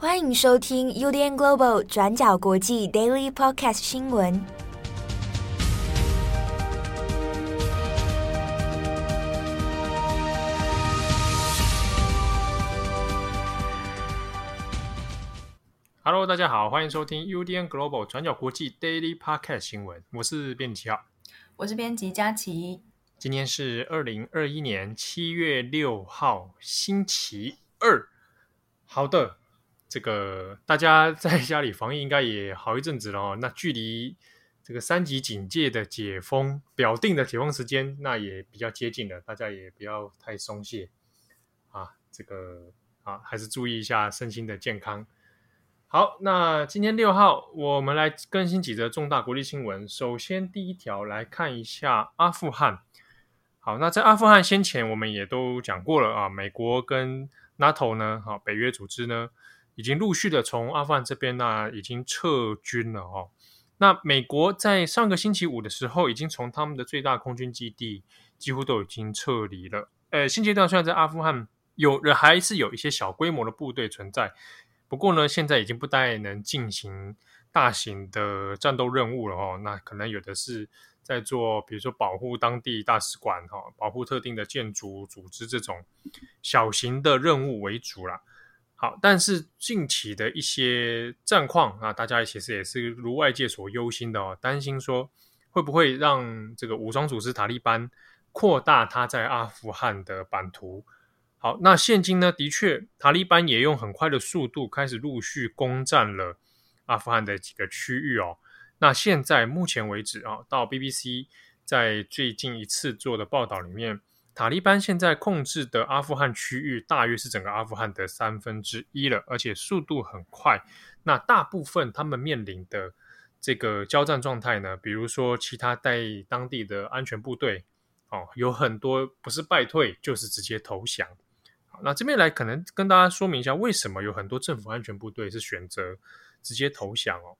欢迎收听 UDN Global 转角国际 Daily Podcast 新闻。Hello，大家好，欢迎收听 UDN Global 转角国际 Daily Podcast 新闻。我是编辑七号，我是编辑佳琪。今天是二零二一年七月六号，星期二。好的，这个大家在家里防疫应该也好一阵子了哦。那距离这个三级警戒的解封表定的解封时间，那也比较接近了。大家也不要太松懈啊，这个啊，还是注意一下身心的健康。好，那今天六号，我们来更新几则重大国际新闻。首先，第一条来看一下阿富汗。好，那在阿富汗先前我们也都讲过了啊，美国跟 NATO 呢，哈，北约组织呢，已经陆续的从阿富汗这边呢已经撤军了哦。那美国在上个星期五的时候，已经从他们的最大空军基地几乎都已经撤离了。呃，现阶段虽然在阿富汗有人还是有一些小规模的部队存在，不过呢，现在已经不太能进行大型的战斗任务了哦。那可能有的是。在做，比如说保护当地大使馆哈，保护特定的建筑组织这种小型的任务为主啦。好，但是近期的一些战况啊，大家其实也是如外界所忧心的哦，担心说会不会让这个武装组织塔利班扩大它在阿富汗的版图。好，那现今呢，的确塔利班也用很快的速度开始陆续攻占了阿富汗的几个区域哦。那现在目前为止啊，到 BBC 在最近一次做的报道里面，塔利班现在控制的阿富汗区域大约是整个阿富汗的三分之一了，而且速度很快。那大部分他们面临的这个交战状态呢，比如说其他在当地的安全部队哦，有很多不是败退就是直接投降。那这边来可能跟大家说明一下，为什么有很多政府安全部队是选择直接投降哦。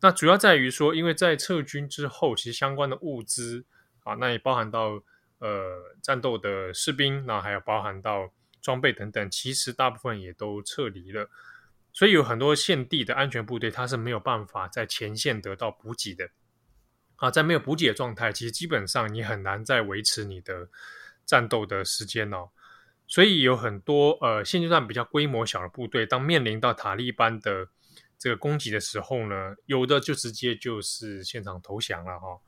那主要在于说，因为在撤军之后，其实相关的物资啊，那也包含到呃战斗的士兵，那还有包含到装备等等，其实大部分也都撤离了。所以有很多现地的安全部队，它是没有办法在前线得到补给的。啊，在没有补给的状态，其实基本上你很难再维持你的战斗的时间哦。所以有很多呃现阶段比较规模小的部队，当面临到塔利班的这个攻击的时候呢，有的就直接就是现场投降了哈。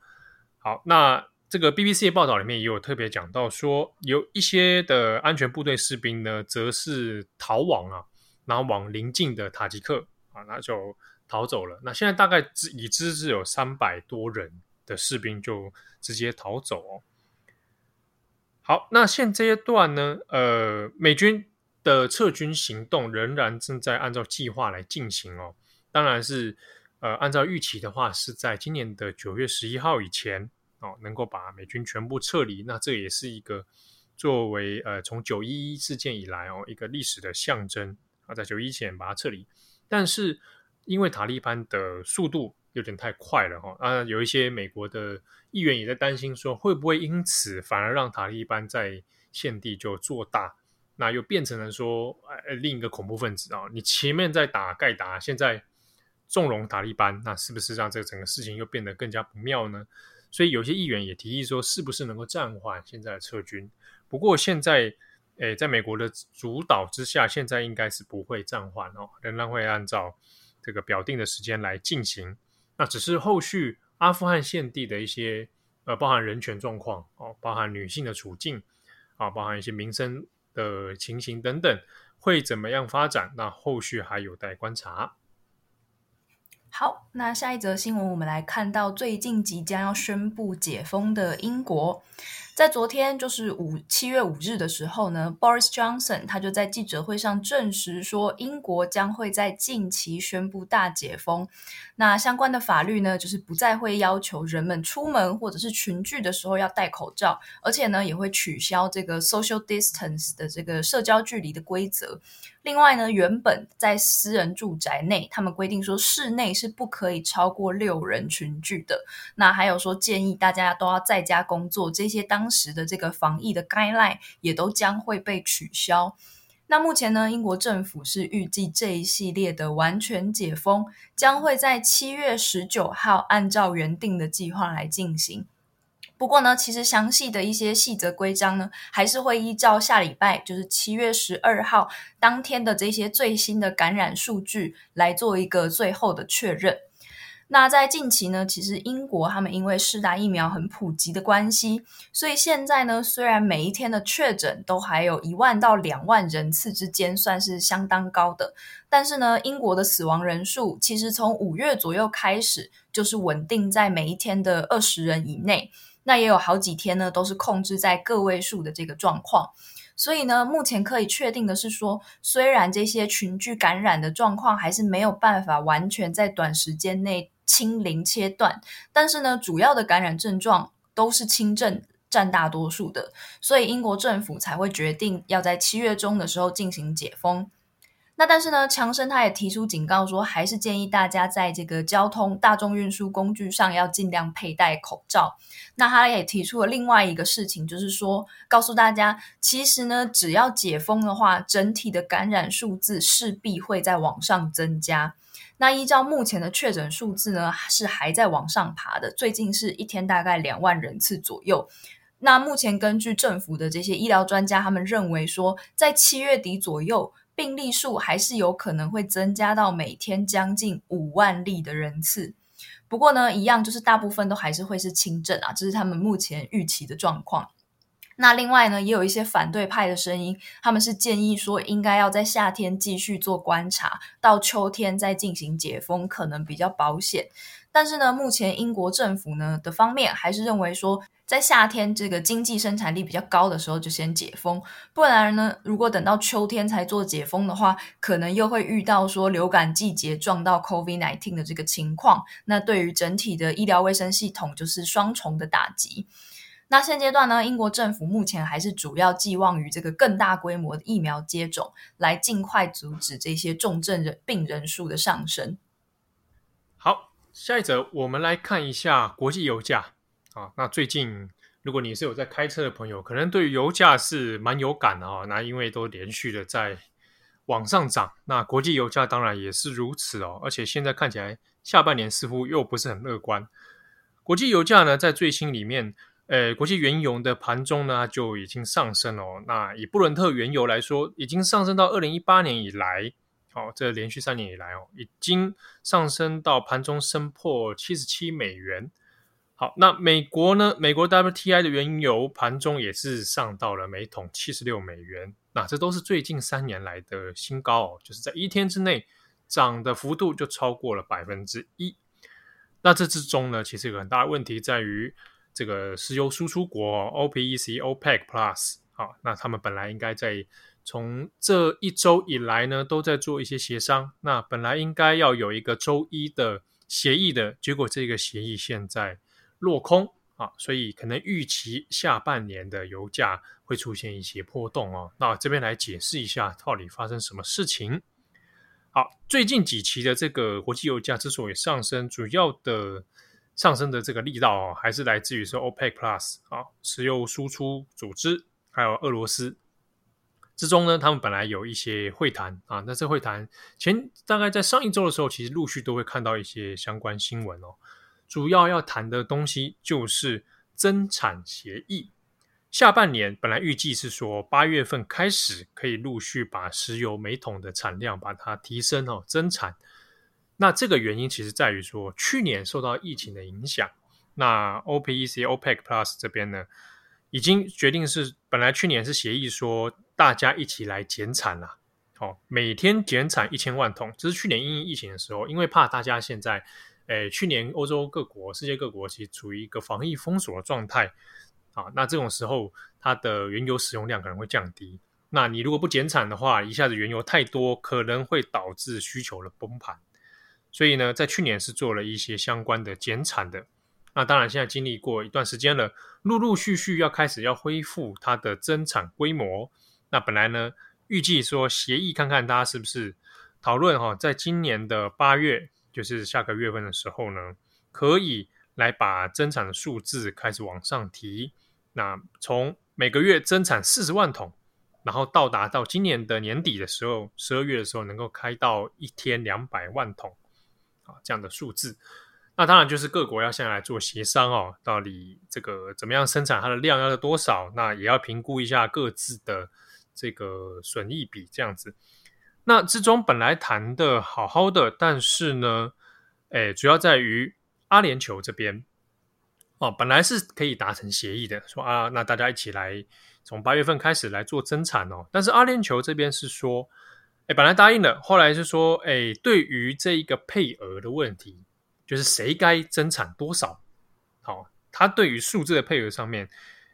好，那这个 BBC 的报道里面也有特别讲到说，有一些的安全部队士兵呢，则是逃亡啊，然后往邻近的塔吉克啊，那就逃走了。那现在大概已知是有三百多人的士兵就直接逃走哦。好，那现阶段呢，呃，美军的撤军行动仍然正在按照计划来进行哦。当然是，呃，按照预期的话，是在今年的九月十一号以前哦，能够把美军全部撤离。那这也是一个作为呃从九一一事件以来哦一个历史的象征啊，在九一前把它撤离。但是因为塔利班的速度有点太快了哈，啊，有一些美国的议员也在担心说，会不会因此反而让塔利班在现地就做大，那又变成了说，呃，另一个恐怖分子啊，你前面在打盖达，现在。纵容塔利班，那是不是让这个整个事情又变得更加不妙呢？所以有些议员也提议说，是不是能够暂缓现在的撤军？不过现在，诶，在美国的主导之下，现在应该是不会暂缓哦，仍然会按照这个表定的时间来进行。那只是后续阿富汗现地的一些呃，包含人权状况哦，包含女性的处境啊，包含一些民生的情形等等，会怎么样发展？那后续还有待观察。好，那下一则新闻，我们来看到最近即将要宣布解封的英国。在昨天，就是五七月五日的时候呢，Boris Johnson 他就在记者会上证实说，英国将会在近期宣布大解封。那相关的法律呢，就是不再会要求人们出门或者是群聚的时候要戴口罩，而且呢，也会取消这个 social distance 的这个社交距离的规则。另外呢，原本在私人住宅内，他们规定说室内是不可以超过六人群聚的。那还有说建议大家都要在家工作，这些当时的这个防疫的 guideline 也都将会被取消。那目前呢，英国政府是预计这一系列的完全解封将会在七月十九号按照原定的计划来进行。不过呢，其实详细的一些细则规章呢，还是会依照下礼拜，就是七月十二号当天的这些最新的感染数据来做一个最后的确认。那在近期呢，其实英国他们因为施打疫苗很普及的关系，所以现在呢，虽然每一天的确诊都还有一万到两万人次之间，算是相当高的，但是呢，英国的死亡人数其实从五月左右开始就是稳定在每一天的二十人以内。那也有好几天呢，都是控制在个位数的这个状况，所以呢，目前可以确定的是说，虽然这些群聚感染的状况还是没有办法完全在短时间内清零切断，但是呢，主要的感染症状都是轻症占大多数的，所以英国政府才会决定要在七月中的时候进行解封。那但是呢，强生他也提出警告说，还是建议大家在这个交通大众运输工具上要尽量佩戴口罩。那他也提出了另外一个事情，就是说告诉大家，其实呢，只要解封的话，整体的感染数字势必会在往上增加。那依照目前的确诊数字呢，是还在往上爬的，最近是一天大概两万人次左右。那目前根据政府的这些医疗专家，他们认为说，在七月底左右。病例数还是有可能会增加到每天将近五万例的人次，不过呢，一样就是大部分都还是会是轻症啊，这是他们目前预期的状况。那另外呢，也有一些反对派的声音，他们是建议说应该要在夏天继续做观察，到秋天再进行解封，可能比较保险。但是呢，目前英国政府呢的方面还是认为说，在夏天这个经济生产力比较高的时候就先解封，不然呢，如果等到秋天才做解封的话，可能又会遇到说流感季节撞到 COVID-19 的这个情况，那对于整体的医疗卫生系统就是双重的打击。那现阶段呢，英国政府目前还是主要寄望于这个更大规模的疫苗接种，来尽快阻止这些重症人病人数的上升。好。下一则，我们来看一下国际油价啊。那最近，如果你是有在开车的朋友，可能对油价是蛮有感的啊。那因为都连续的在往上涨，那国际油价当然也是如此哦。而且现在看起来，下半年似乎又不是很乐观。国际油价呢，在最新里面，呃，国际原油的盘中呢就已经上升了哦。那以布伦特原油来说，已经上升到二零一八年以来。哦，这连续三年以来哦，已经上升到盘中升破七十七美元。好，那美国呢？美国 WTI 的原油盘中也是上到了每桶七十六美元。那这都是最近三年来的新高哦，就是在一天之内涨的幅度就超过了百分之一。那这之中呢，其实有个很大的问题在于这个石油输出国 OPEC、OPEC Plus。好，那他们本来应该在从这一周以来呢，都在做一些协商。那本来应该要有一个周一的协议的，结果这个协议现在落空啊，所以可能预期下半年的油价会出现一些波动哦。那这边来解释一下，到底发生什么事情？好，最近几期的这个国际油价之所以上升，主要的上升的这个力道哦，还是来自于说 OPEC Plus 啊，石油输出组织，还有俄罗斯。之中呢，他们本来有一些会谈啊，那这会谈前大概在上一周的时候，其实陆续都会看到一些相关新闻哦。主要要谈的东西就是增产协议。下半年本来预计是说八月份开始可以陆续把石油每桶的产量把它提升哦，增产。那这个原因其实在于说，去年受到疫情的影响，那 OPEC、OPEC Plus 这边呢，已经决定是本来去年是协议说。大家一起来减产啦，好，每天减产一千万桶。这是去年因疫情的时候，因为怕大家现在，诶，去年欧洲各国、世界各国其实处于一个防疫封锁的状态，啊，那这种时候它的原油使用量可能会降低。那你如果不减产的话，一下子原油太多，可能会导致需求的崩盘。所以呢，在去年是做了一些相关的减产的。那当然，现在经历过一段时间了，陆陆续续要开始要恢复它的增产规模。那本来呢，预计说协议看看大家是不是讨论哈，在今年的八月，就是下个月份的时候呢，可以来把增产的数字开始往上提。那从每个月增产四十万桶，然后到达到今年的年底的时候，十二月的时候能够开到一天两百万桶啊这样的数字。那当然就是各国要先来做协商哦，到底这个怎么样生产它的量要多少？那也要评估一下各自的这个损益比这样子。那之中本来谈的好好的，但是呢，诶，主要在于阿联酋这边哦，本来是可以达成协议的，说啊，那大家一起来从八月份开始来做增产哦。但是阿联酋这边是说，诶，本来答应了，后来是说，诶，对于这一个配额的问题。就是谁该增产多少？好，他对于数字的配额上面，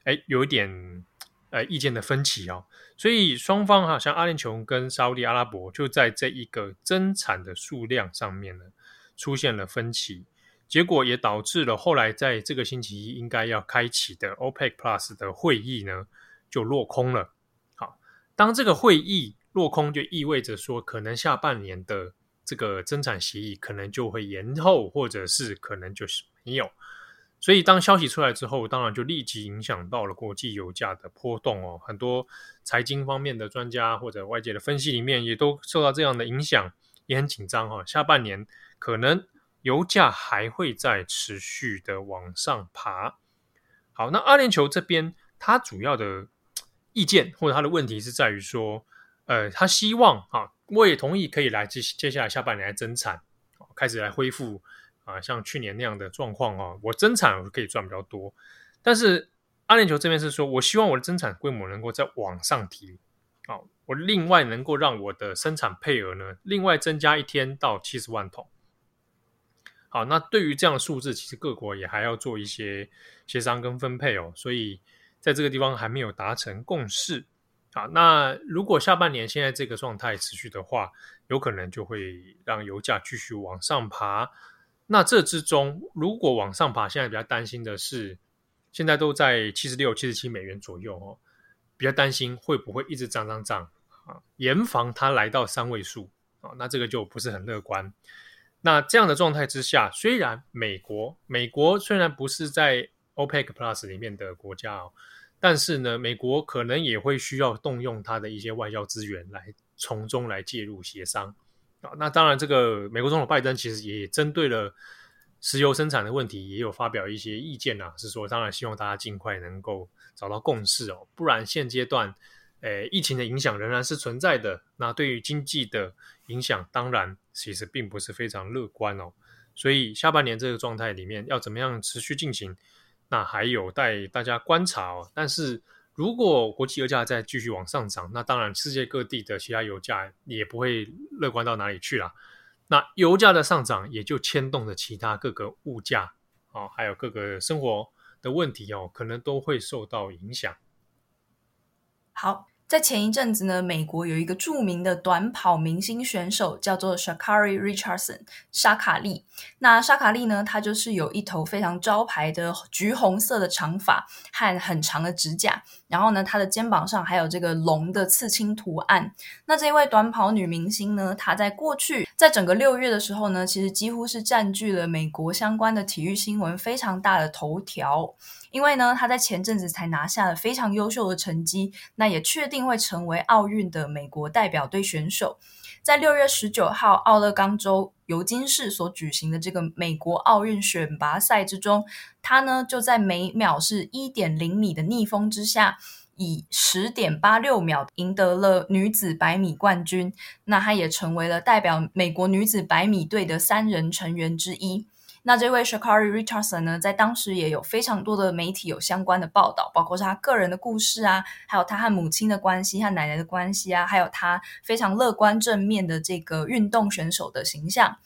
哎，有一点呃意见的分歧哦。所以双方哈，像阿联酋跟沙乌地阿拉伯，就在这一个增产的数量上面呢，出现了分歧。结果也导致了后来在这个星期一应该要开启的 OPEC Plus 的会议呢，就落空了。好，当这个会议落空，就意味着说，可能下半年的。这个增产协议可能就会延后，或者是可能就是没有。所以当消息出来之后，当然就立即影响到了国际油价的波动哦。很多财经方面的专家或者外界的分析里面也都受到这样的影响，也很紧张哈。下半年可能油价还会再持续的往上爬。好，那阿联酋这边它主要的意见或者它的问题是在于说，呃，他希望啊。我也同意可以来接接下来下半年来增产，开始来恢复啊，像去年那样的状况啊。我增产我可以赚比较多，但是阿联酋这边是说，我希望我的增产规模能够再往上提啊，我另外能够让我的生产配额呢，另外增加一天到七十万桶。好，那对于这样的数字，其实各国也还要做一些协商跟分配哦，所以在这个地方还没有达成共识。好，那如果下半年现在这个状态持续的话，有可能就会让油价继续往上爬。那这之中，如果往上爬，现在比较担心的是，现在都在七十六、七十七美元左右哦，比较担心会不会一直涨涨涨啊，严防它来到三位数啊，那这个就不是很乐观。那这样的状态之下，虽然美国，美国虽然不是在 OPEC Plus 里面的国家哦。但是呢，美国可能也会需要动用它的一些外交资源来从中来介入协商。啊那当然，这个美国总统拜登其实也针对了石油生产的问题，也有发表一些意见啊，是说当然希望大家尽快能够找到共识哦，不然现阶段，诶，疫情的影响仍然是存在的。那对于经济的影响，当然其实并不是非常乐观哦。所以下半年这个状态里面要怎么样持续进行？那还有待大家观察哦。但是如果国际油价再继续往上涨，那当然世界各地的其他油价也不会乐观到哪里去啦。那油价的上涨也就牵动着其他各个物价哦，还有各个生活的问题哦，可能都会受到影响。好。在前一阵子呢，美国有一个著名的短跑明星选手，叫做 Shakari Richardson，沙卡利。那沙卡利呢，他就是有一头非常招牌的橘红色的长发和很长的指甲，然后呢，他的肩膀上还有这个龙的刺青图案。那这位短跑女明星呢，她在过去在整个六月的时候呢，其实几乎是占据了美国相关的体育新闻非常大的头条。因为呢，他在前阵子才拿下了非常优秀的成绩，那也确定会成为奥运的美国代表队选手。在六月十九号奥勒冈州尤金市所举行的这个美国奥运选拔赛之中，他呢就在每秒是一点零米的逆风之下，以十点八六秒赢得了女子百米冠军。那他也成为了代表美国女子百米队的三人成员之一。那这位 Sha'Carri Richardson 呢，在当时也有非常多的媒体有相关的报道，包括是他个人的故事啊，还有他和母亲的关系、和奶奶的关系啊，还有他非常乐观正面的这个运动选手的形象。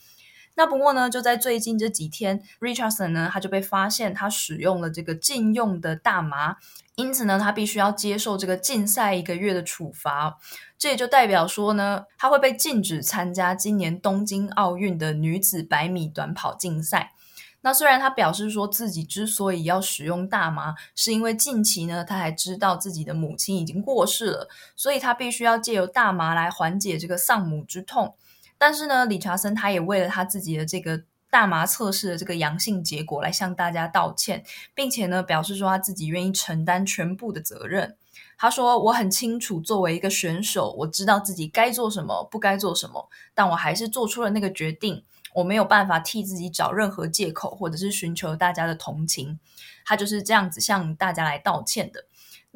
那不过呢，就在最近这几天，Richardson 呢，他就被发现他使用了这个禁用的大麻。因此呢，他必须要接受这个禁赛一个月的处罚，这也就代表说呢，他会被禁止参加今年东京奥运的女子百米短跑竞赛。那虽然他表示说自己之所以要使用大麻，是因为近期呢，他还知道自己的母亲已经过世了，所以他必须要借由大麻来缓解这个丧母之痛。但是呢，理查森他也为了他自己的这个。大麻测试的这个阳性结果来向大家道歉，并且呢表示说他自己愿意承担全部的责任。他说：“我很清楚，作为一个选手，我知道自己该做什么，不该做什么，但我还是做出了那个决定。我没有办法替自己找任何借口，或者是寻求大家的同情。”他就是这样子向大家来道歉的。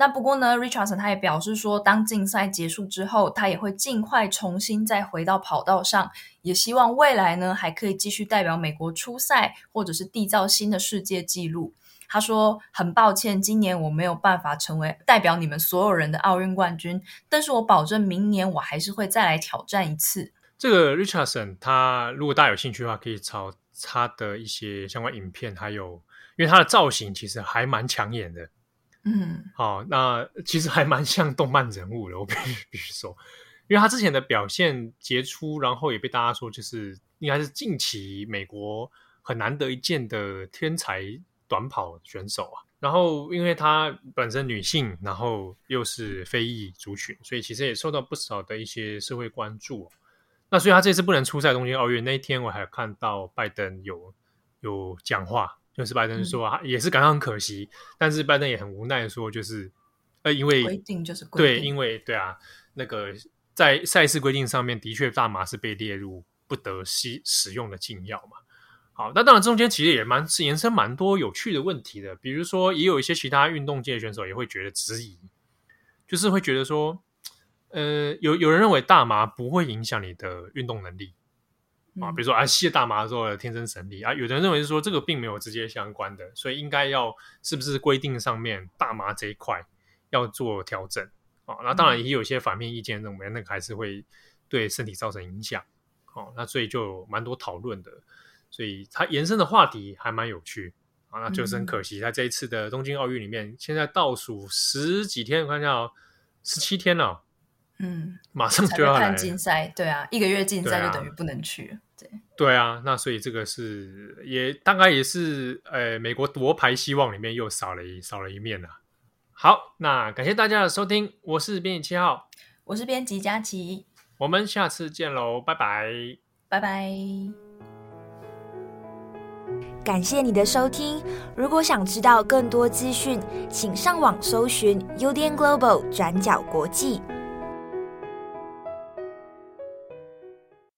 那不过呢，Richardson 他也表示说，当竞赛结束之后，他也会尽快重新再回到跑道上，也希望未来呢还可以继续代表美国出赛，或者是缔造新的世界纪录。他说：“很抱歉，今年我没有办法成为代表你们所有人的奥运冠军，但是我保证明年我还是会再来挑战一次。”这个 Richardson，他如果大家有兴趣的话，可以找他的一些相关影片，还有因为他的造型其实还蛮抢眼的，嗯，好，那其实还蛮像动漫人物的，我必须必须说，因为他之前的表现杰出，然后也被大家说就是应该是近期美国很难得一见的天才。短跑选手啊，然后因为她本身女性，然后又是非裔族群，所以其实也受到不少的一些社会关注。那所以她这次不能出赛东京奥运那一天，我还看到拜登有有讲话，就是拜登说、嗯、也是感到很可惜，但是拜登也很无奈说，就是呃因为规定就是对，因为对啊，那个在赛事规定上面的确大麻是被列入不得吸使用的禁药嘛。好，那当然中间其实也蛮是延伸蛮多有趣的问题的，比如说也有一些其他运动界的选手也会觉得质疑，就是会觉得说，呃，有有人认为大麻不会影响你的运动能力啊，比如说啊吸了大麻之后的天生神力啊，有的人认为是说这个并没有直接相关的，所以应该要是不是规定上面大麻这一块要做调整啊？那当然也有一些反面意见认为那个还是会对身体造成影响，哦，那所以就有蛮多讨论的。所以它延伸的话题还蛮有趣啊，那就是很可惜，在这一次的东京奥运里面，现在倒数十几天，我看一下哦，十七天了，嗯，马上就要来看竞赛，对啊，一个月竞赛就等于不能去，对，对啊，那所以这个是也大概也是呃，美国夺牌希望里面又少了一少了一面啊。好，那感谢大家的收听，我是编辑七号，我是编辑佳琪，我们下次见喽，拜拜，拜拜。感谢你的收听。如果想知道更多资讯，请上网搜寻 UDN Global 转角国际。